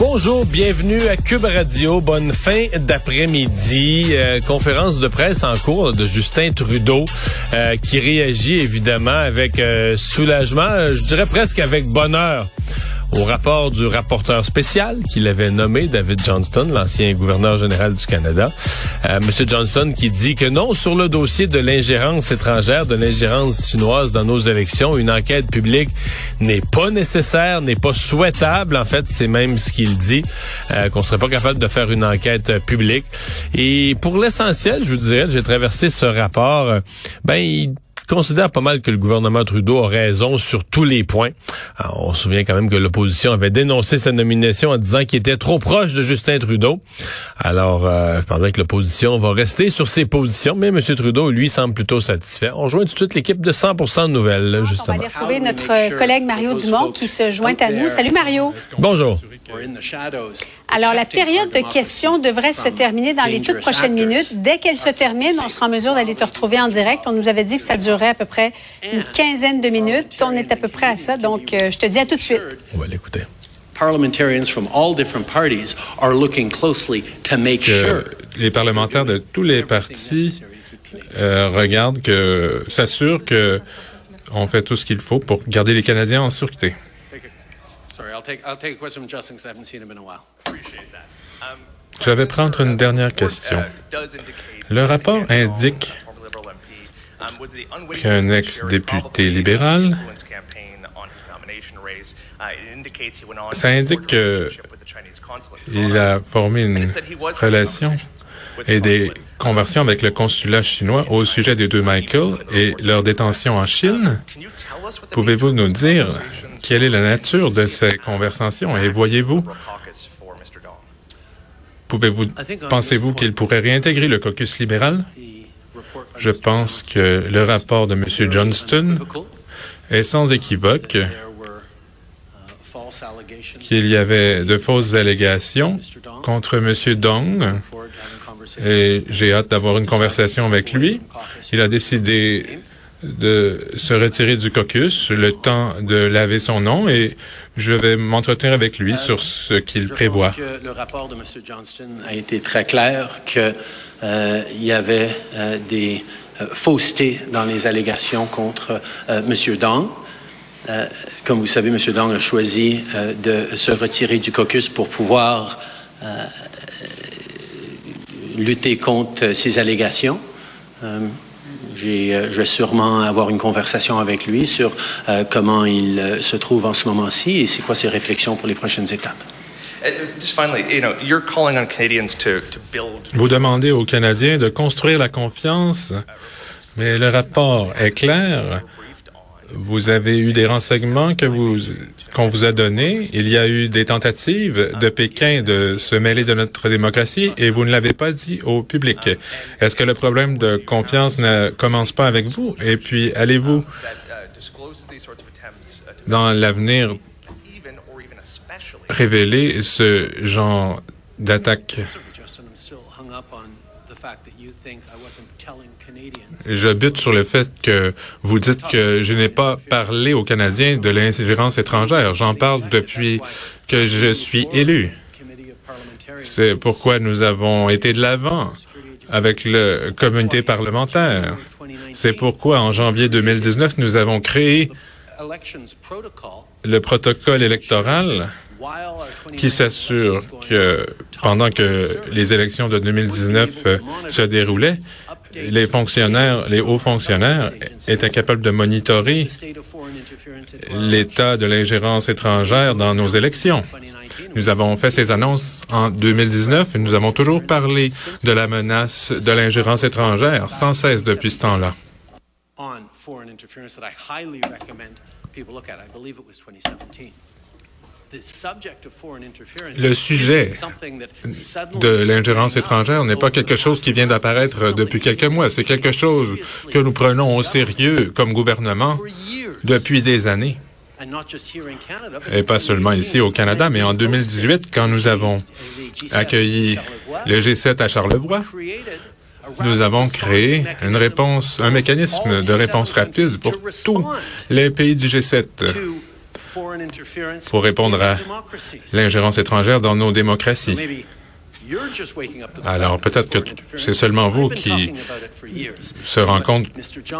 Bonjour, bienvenue à Cube Radio. Bonne fin d'après-midi. Euh, conférence de presse en cours de Justin Trudeau euh, qui réagit évidemment avec euh, soulagement, je dirais presque avec bonheur au rapport du rapporteur spécial qu'il avait nommé, David Johnston, l'ancien gouverneur général du Canada. Euh, Monsieur Johnston qui dit que non, sur le dossier de l'ingérence étrangère, de l'ingérence chinoise dans nos élections, une enquête publique n'est pas nécessaire, n'est pas souhaitable. En fait, c'est même ce qu'il dit, euh, qu'on serait pas capable de faire une enquête publique. Et pour l'essentiel, je vous dirais, j'ai traversé ce rapport, euh, ben, il considère pas mal que le gouvernement Trudeau a raison sur tous les points. on se souvient quand même que l'opposition avait dénoncé sa nomination en disant qu'il était trop proche de Justin Trudeau. Alors, euh, je pense que l'opposition va rester sur ses positions, mais M. Trudeau, lui, semble plutôt satisfait. On rejoint tout de suite l'équipe de 100 de nouvelles, justement. On va aller retrouver notre collègue Mario Dumont qui se joint à nous. Salut Mario. Bonjour. Alors, la période de questions devrait se terminer dans les toutes prochaines minutes. Dès qu'elle se termine, on sera en mesure d'aller te retrouver en direct. On nous avait dit que ça durerait à peu près une quinzaine de minutes. On est à peu près à ça. Donc, euh, je te dis à tout de suite. On va l'écouter. Les parlementaires de tous les partis euh, regardent que s'assurent que on fait tout ce qu'il faut pour garder les Canadiens en sûreté. Je vais prendre une dernière question. Le rapport indique qu'un ex-député libéral, ça indique qu'il a formé une relation et des conversions avec le consulat chinois au sujet des deux Michael et leur détention en Chine. Pouvez-vous nous dire quelle est la nature de ces conversations et voyez-vous, pouvez-vous, pensez-vous qu'il pourrait réintégrer le caucus libéral? Je pense que le rapport de M. Johnston est sans équivoque qu'il y avait de fausses allégations contre M. Dong et j'ai hâte d'avoir une conversation avec lui. Il a décidé de se retirer du caucus, le temps de laver son nom et je vais m'entretenir avec lui sur ce qu'il prévoit. que le rapport de M. Johnston a été très clair qu'il euh, y avait euh, des euh, faussetés dans les allégations contre M. Dong. comme vous savez, M. Dong a choisi de se retirer du caucus pour pouvoir lutter contre ces allégations. Euh, je vais sûrement avoir une conversation avec lui sur euh, comment il euh, se trouve en ce moment-ci et c'est quoi ses réflexions pour les prochaines étapes. Vous demandez aux Canadiens de construire la confiance, mais le rapport est clair. Vous avez eu des renseignements que vous qu'on vous a donnés. Il y a eu des tentatives de Pékin de se mêler de notre démocratie et vous ne l'avez pas dit au public. Est-ce que le problème de confiance ne commence pas avec vous? Et puis, allez-vous dans l'avenir révéler ce genre d'attaque? Je bute sur le fait que vous dites que je n'ai pas parlé aux Canadiens de l'ingérence étrangère. J'en parle depuis que je suis élu. C'est pourquoi nous avons été de l'avant avec le communauté parlementaire. C'est pourquoi en janvier 2019, nous avons créé le protocole électoral qui s'assure que pendant que les élections de 2019 se déroulaient, les hauts fonctionnaires étaient capables de monitorer l'état de l'ingérence étrangère dans nos élections. Nous avons fait ces annonces en 2019 et nous avons toujours parlé de la menace de l'ingérence étrangère sans cesse depuis ce temps-là. Le sujet de l'ingérence étrangère n'est pas quelque chose qui vient d'apparaître depuis quelques mois. C'est quelque chose que nous prenons au sérieux comme gouvernement depuis des années. Et pas seulement ici au Canada, mais en 2018, quand nous avons accueilli le G7 à Charlevoix, nous avons créé une réponse, un mécanisme de réponse rapide pour tous les pays du G7 pour répondre à l'ingérence étrangère dans nos démocraties. Alors peut-être que c'est seulement vous qui se rendez compte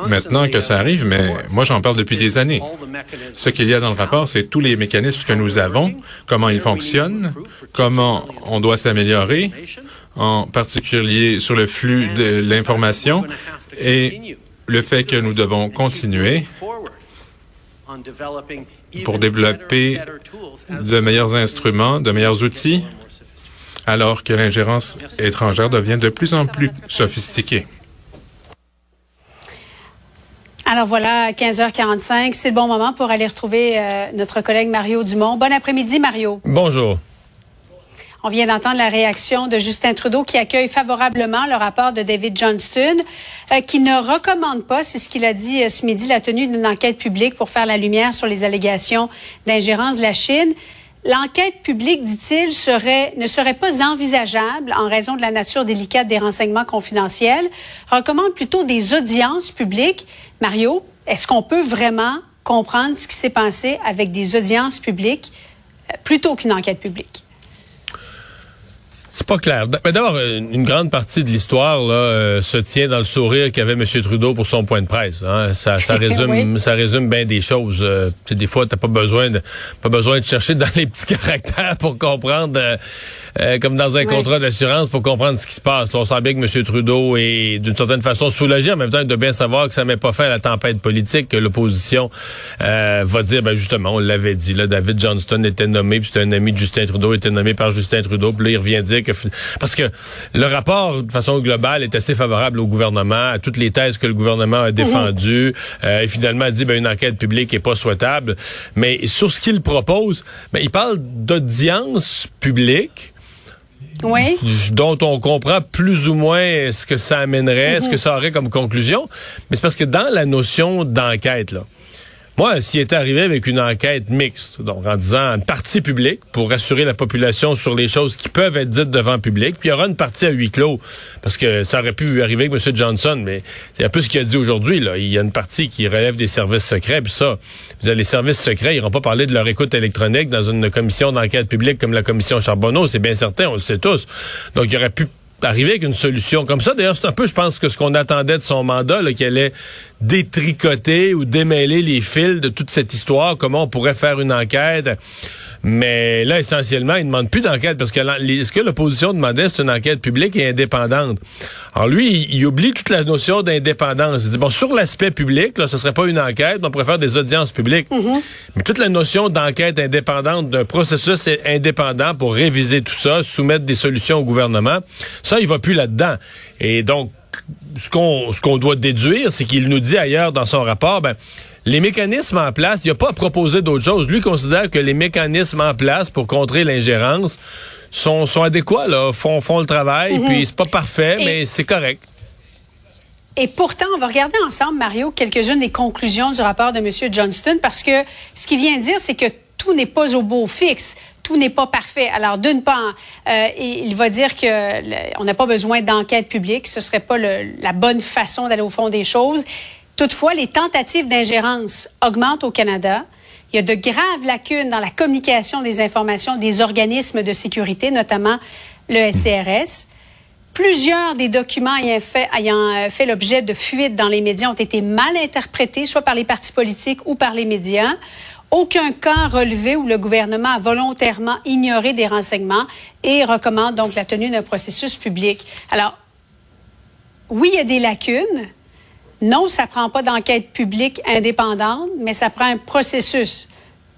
maintenant que ça arrive, mais moi j'en parle depuis des années. Ce qu'il y a dans le rapport, c'est tous les mécanismes que nous avons, comment ils fonctionnent, comment on doit s'améliorer, en particulier sur le flux de l'information et le fait que nous devons continuer pour développer de meilleurs instruments, de meilleurs outils, alors que l'ingérence étrangère devient de plus en plus sophistiquée. Alors voilà, 15h45, c'est le bon moment pour aller retrouver euh, notre collègue Mario Dumont. Bon après-midi, Mario. Bonjour. On vient d'entendre la réaction de Justin Trudeau qui accueille favorablement le rapport de David Johnston, euh, qui ne recommande pas, c'est ce qu'il a dit euh, ce midi, la tenue d'une enquête publique pour faire la lumière sur les allégations d'ingérence de la Chine. L'enquête publique, dit-il, serait, ne serait pas envisageable en raison de la nature délicate des renseignements confidentiels. Recommande plutôt des audiences publiques. Mario, est-ce qu'on peut vraiment comprendre ce qui s'est passé avec des audiences publiques euh, plutôt qu'une enquête publique? C'est pas clair. Mais d'abord, une grande partie de l'histoire là euh, se tient dans le sourire qu'avait M. Trudeau pour son point de presse. Hein. Ça, ça résume, ça résume bien des choses. Euh, des fois, t'as pas besoin de pas besoin de chercher dans les petits caractères pour comprendre. Euh, euh, comme dans un contrat d'assurance pour comprendre ce qui se passe. On sent bien que M. Trudeau est d'une certaine façon soulagé. En même temps, il doit bien savoir que ça met pas fait à la tempête politique, que l'opposition euh, va dire, ben justement, on l'avait dit, là, David Johnston était nommé, puis c'était un ami de Justin Trudeau, était nommé par Justin Trudeau, puis là, il revient dire que... Parce que le rapport, de façon globale, est assez favorable au gouvernement, à toutes les thèses que le gouvernement a défendues. Mhm. Euh, et finalement, a dit, ben, une enquête publique est pas souhaitable. Mais sur ce qu'il propose, ben, il parle d'audience publique oui. dont on comprend plus ou moins ce que ça amènerait, ce que ça aurait comme conclusion. Mais c'est parce que dans la notion d'enquête, là, moi, s'il était arrivé avec une enquête mixte, donc en disant une partie publique pour rassurer la population sur les choses qui peuvent être dites devant le public, puis il y aura une partie à huis clos, parce que ça aurait pu arriver avec M. Johnson, mais c'est un peu ce qu'il a dit aujourd'hui. Là. Il y a une partie qui relève des services secrets, puis ça, vous avez les services secrets, ils n'iront pas parler de leur écoute électronique dans une commission d'enquête publique comme la commission Charbonneau, c'est bien certain, on le sait tous. Donc, il aurait pu arriver avec une solution comme ça. D'ailleurs, c'est un peu, je pense, que ce qu'on attendait de son mandat, qu'elle allait détricoter ou démêler les fils de toute cette histoire, comment on pourrait faire une enquête mais là, essentiellement, il ne demande plus d'enquête parce que ce que l'opposition demandait, c'est une enquête publique et indépendante. Alors lui, il, oublie toute la notion d'indépendance. Il dit, bon, sur l'aspect public, là, ce serait pas une enquête, on pourrait faire des audiences publiques. Mm-hmm. Mais toute la notion d'enquête indépendante, d'un processus indépendant pour réviser tout ça, soumettre des solutions au gouvernement, ça, il va plus là-dedans. Et donc, ce qu'on ce qu'on doit déduire, c'est qu'il nous dit ailleurs dans son rapport, ben, les mécanismes en place, il n'y a pas à proposer d'autre chose. Lui considère que les mécanismes en place pour contrer l'ingérence sont, sont adéquats, là, font, font le travail, mhm. puis c'est pas parfait, mais c'est correct. Et pourtant, on va regarder ensemble, Mario, quelques-unes des conclusions du rapport de M. Johnston, parce que ce qu'il vient dire, c'est que tout n'est pas au beau fixe tout n'est pas parfait. Alors, d'une part, euh, il va dire que on n'a pas besoin d'enquête publique. Ce serait pas la bonne façon d'aller au fond des choses. Toutefois, les tentatives d'ingérence augmentent au Canada. Il y a de graves lacunes dans la communication des informations des organismes de sécurité, notamment le SCRS. Plusieurs des documents ayant fait, ayant euh, fait l'objet de fuites dans les médias ont été mal interprétés, soit par les partis politiques ou par les médias. Aucun cas relevé où le gouvernement a volontairement ignoré des renseignements et recommande donc la tenue d'un processus public. Alors, oui, il y a des lacunes, non, ça prend pas d'enquête publique indépendante, mais ça prend un processus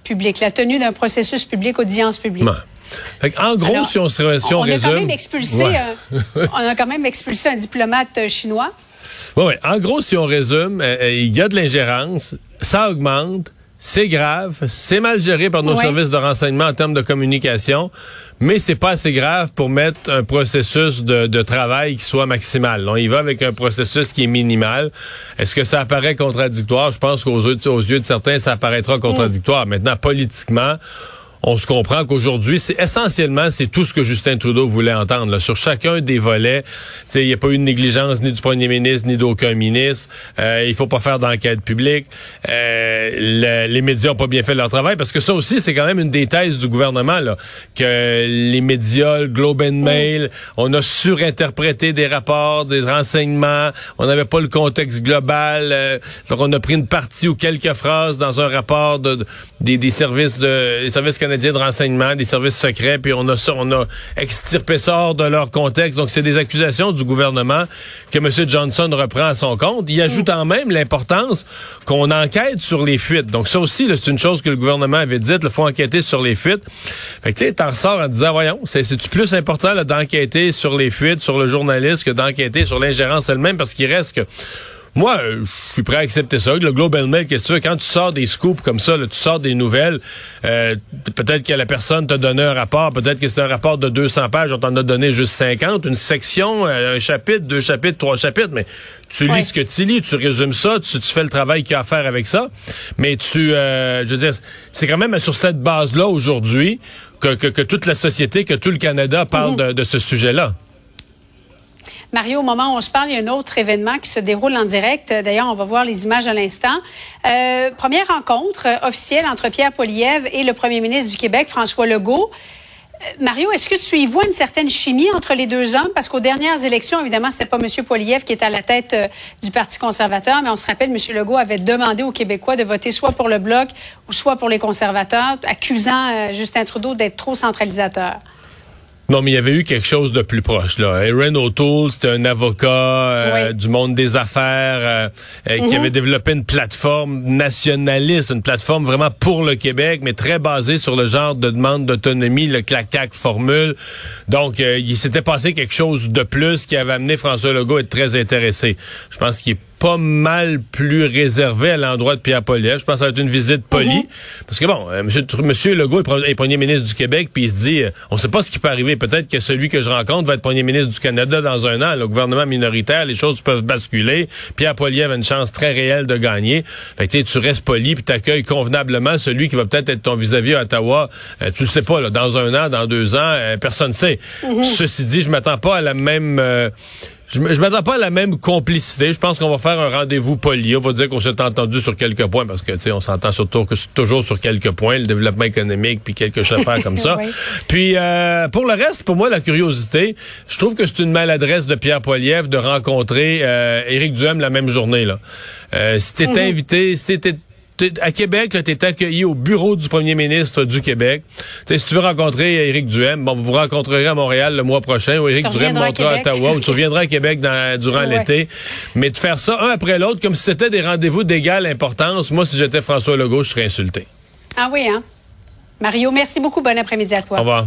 public, la tenue d'un processus public, audience publique. en gros, si on, si on, on résume... A quand même expulsé on a quand même expulsé un diplomate euh, chinois. Oui, ouais. En gros, si on résume, euh, euh, il y a de l'ingérence, ça augmente, c'est grave, c'est mal géré par nos services de renseignement en termes de communication, mais c'est pas assez grave pour mettre un processus de, travail qui soit maximal. On y va avec un processus qui est minimal. Est-ce que ça apparaît contradictoire? Je pense qu'aux yeux, yeux, de certains, ça apparaîtra contradictoire. Maintenant, politiquement, on se comprend qu'aujourd'hui, c'est essentiellement c'est tout ce que Justin Trudeau voulait entendre. Là. Sur chacun des volets, il n'y a pas eu de négligence ni du premier ministre ni d'aucun ministre. Euh, il faut pas faire d'enquête publique. Euh, les médias ont pas bien fait leur travail parce que ça aussi, c'est quand même une des thèses du gouvernement là, que les médias, le Globe and Mail, on a surinterprété des rapports, des renseignements. On n'avait pas le contexte global. Euh, donc on a pris une partie ou quelques phrases dans un rapport de, des, des services de des services de renseignement, des services secrets, puis on a on a extirpé ça hors de leur contexte. Donc, c'est des accusations du gouvernement que M. Johnson reprend à son compte. Il ajoute en même l'importance qu'on enquête sur les fuites. Donc, ça aussi, c'est une chose que le gouvernement avait dit, il faut enquêter sur les fuites. Fait que, tu sais, t'en ressors en disant, voyons, c'est plus important d'enquêter sur les fuites, sur le journaliste, que d'enquêter sur l'ingérence elle-même, parce qu'il reste que moi, euh, je suis prêt à accepter ça. Le Global Mail, qu'est-ce que tu veux? Quand tu sors des scoops comme ça, tu sors des nouvelles, euh, peut-être que la personne t'a donné un rapport, peut-être que c'est un rapport de 200 pages, on t'en a donné juste 50, une section, euh, un chapitre, deux chapitres, trois chapitres, mais tu lis ce que tu lis, tu résumes ça, tu, fais le travail qu'il y a à faire avec ça, mais tu, je veux dire, c'est quand même sur cette base-là aujourd'hui que, que, toute la société, que tout le Canada parle mhm. de ce sujet-là. Mario, au moment où on se parle, il y a un autre événement qui se déroule en direct. D'ailleurs, on va voir les images à l'instant. Euh, première rencontre officielle entre Pierre Poliev et le premier ministre du Québec, François Legault. Euh, Mario, est-ce que tu y vois une certaine chimie entre les deux hommes? Parce qu'aux dernières élections, évidemment, c'était pas M. Poliev qui était à la tête euh, du Parti conservateur, mais on se rappelle, M. Legault avait demandé aux Québécois de voter soit pour le Bloc ou soit pour les conservateurs, accusant Justin Trudeau d'être trop centralisateur. Non, mais il y avait eu quelque chose de plus proche. Là. Aaron O'Toole, c'était un avocat euh, du monde des affaires euh, euh, qui mhm. avait développé une plateforme nationaliste, une plateforme vraiment pour le Québec, mais très basée sur le genre de demande d'autonomie, le clac-clac formule. Donc, il s'était passé quelque chose de plus qui avait amené François Legault à être très intéressé. Je pense qu'il est pas mal plus réservé à l'endroit de Pierre Poliev. Je pense que ça va être une visite polie. Mhm. Parce que bon, euh, monsieur, monsieur Legault est premier ministre du Québec, puis il se dit, euh, on sait pas ce qui peut arriver. Peut-être que celui que je rencontre va être premier ministre du Canada dans un an. Le gouvernement minoritaire, les choses peuvent basculer. Pierre Poliev a une chance très réelle de gagner. Fait que, tu restes poli, puis t'accueilles convenablement celui qui va peut-être être ton vis-à-vis à Ottawa. Euh, tu le sais pas, là, dans un an, dans deux ans, personne ne sait. Mhm. Ceci dit, je m'attends pas à la même je, je m'attends pas à la même complicité. Je pense qu'on va faire un rendez-vous poli. On va dire qu'on s'est entendu sur quelques points parce que, tu sais, on s'entend surtout que toujours sur quelques points, le développement économique puis quelques affaires comme ça. Puis, euh, pour le reste, pour moi, la curiosité, je trouve que c'est une maladresse de Pierre Poilievre de rencontrer euh, Éric Duhem la même journée, là. Euh, si mm-hmm. invité, si t'étais à Québec, tu es accueilli au bureau du premier ministre du Québec. T'sais, si tu veux rencontrer Éric Duhem, bon, vous vous rencontrerez à Montréal le mois prochain, ou Éric Duhem montera à, Ottawa, ou tu reviendras à Québec durant l'été. Mais de faire ça un après l'autre, comme si c'était des rendez-vous d'égale importance, moi, si j'étais François Legault, je serais insulté. Ah oui, hein? Mario, merci beaucoup. Bon après-midi à toi. Au revoir.